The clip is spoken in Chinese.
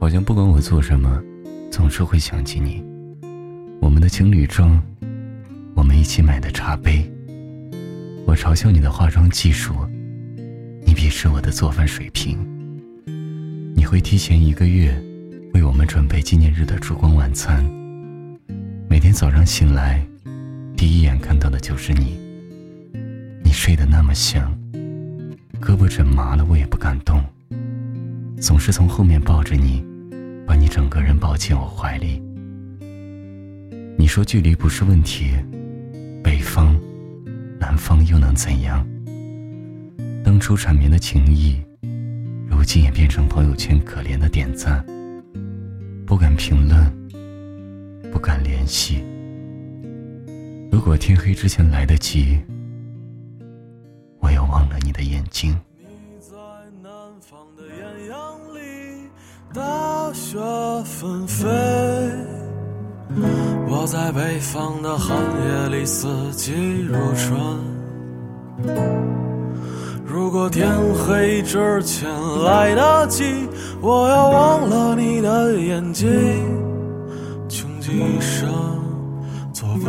好像不管我做什么，总是会想起你。我们的情侣装，我们一起买的茶杯，我嘲笑你的化妆技术，你鄙视我的做饭水平。你会提前一个月为我们准备纪念日的烛光晚餐。每天早上醒来，第一眼看到的就是你。你睡得那么香，胳膊枕麻了我也不敢动，总是从后面抱着你。把你整个人抱进我怀里。你说距离不是问题，北方、南方又能怎样？当初缠绵的情谊，如今也变成朋友圈可怜的点赞。不敢评论，不敢联系。如果天黑之前来得及，我也忘了你的眼睛。大雪纷飞，我在北方的寒夜里四季如春。如果天黑之前来得及，我要忘了你的眼睛，穷极一生做不